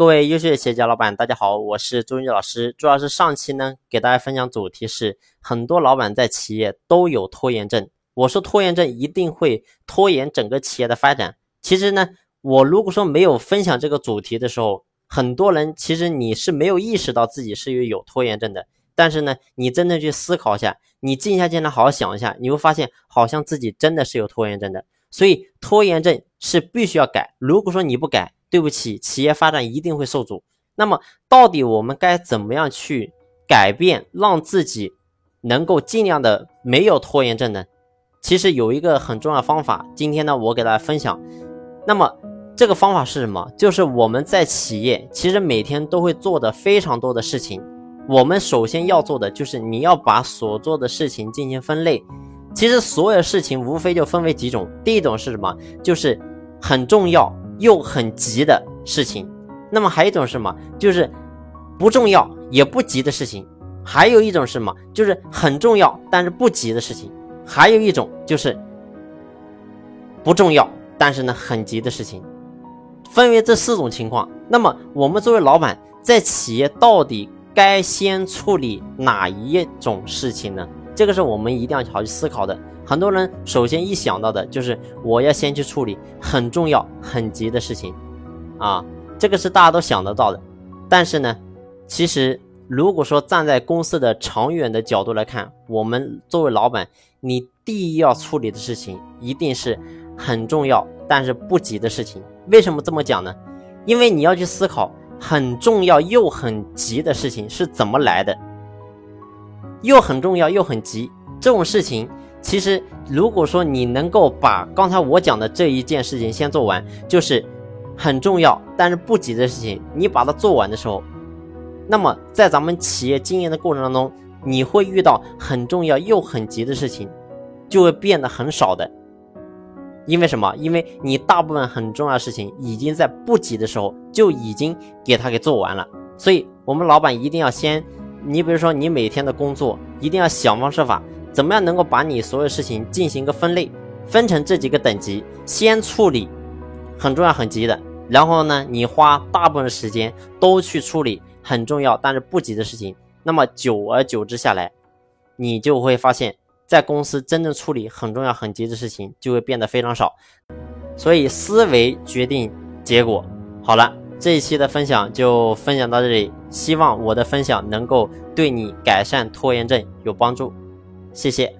各位优秀的企业家老板，大家好，我是朱云老师。朱老师上期呢，给大家分享主题是很多老板在企业都有拖延症。我说拖延症一定会拖延整个企业的发展。其实呢，我如果说没有分享这个主题的时候，很多人其实你是没有意识到自己是有拖延症的。但是呢，你真的去思考一下，你静下心来好好想一下，你会发现好像自己真的是有拖延症的。所以拖延症是必须要改。如果说你不改，对不起，企业发展一定会受阻。那么，到底我们该怎么样去改变，让自己能够尽量的没有拖延症呢？其实有一个很重要的方法，今天呢，我给大家分享。那么，这个方法是什么？就是我们在企业其实每天都会做的非常多的事情。我们首先要做的就是你要把所做的事情进行分类。其实所有事情无非就分为几种，第一种是什么？就是很重要。又很急的事情，那么还有一种什么？就是不重要也不急的事情。还有一种什么？就是很重要但是不急的事情。还有一种就是不重要但是呢很急的事情。分为这四种情况。那么我们作为老板，在企业到底该先处理哪一种事情呢？这个是我们一定要好去思考的。很多人首先一想到的就是我要先去处理很重要、很急的事情，啊，这个是大家都想得到的。但是呢，其实如果说站在公司的长远的角度来看，我们作为老板，你第一要处理的事情一定是很重要但是不急的事情。为什么这么讲呢？因为你要去思考很重要又很急的事情是怎么来的，又很重要又很急这种事情。其实，如果说你能够把刚才我讲的这一件事情先做完，就是很重要但是不急的事情，你把它做完的时候，那么在咱们企业经营的过程当中，你会遇到很重要又很急的事情，就会变得很少的。因为什么？因为你大部分很重要的事情已经在不急的时候就已经给它给做完了。所以，我们老板一定要先，你比如说你每天的工作，一定要想方设法。怎么样能够把你所有事情进行一个分类，分成这几个等级，先处理很重要很急的，然后呢，你花大部分时间都去处理很重要但是不急的事情，那么久而久之下来，你就会发现，在公司真正处理很重要很急的事情就会变得非常少。所以思维决定结果。好了，这一期的分享就分享到这里，希望我的分享能够对你改善拖延症有帮助。谢谢。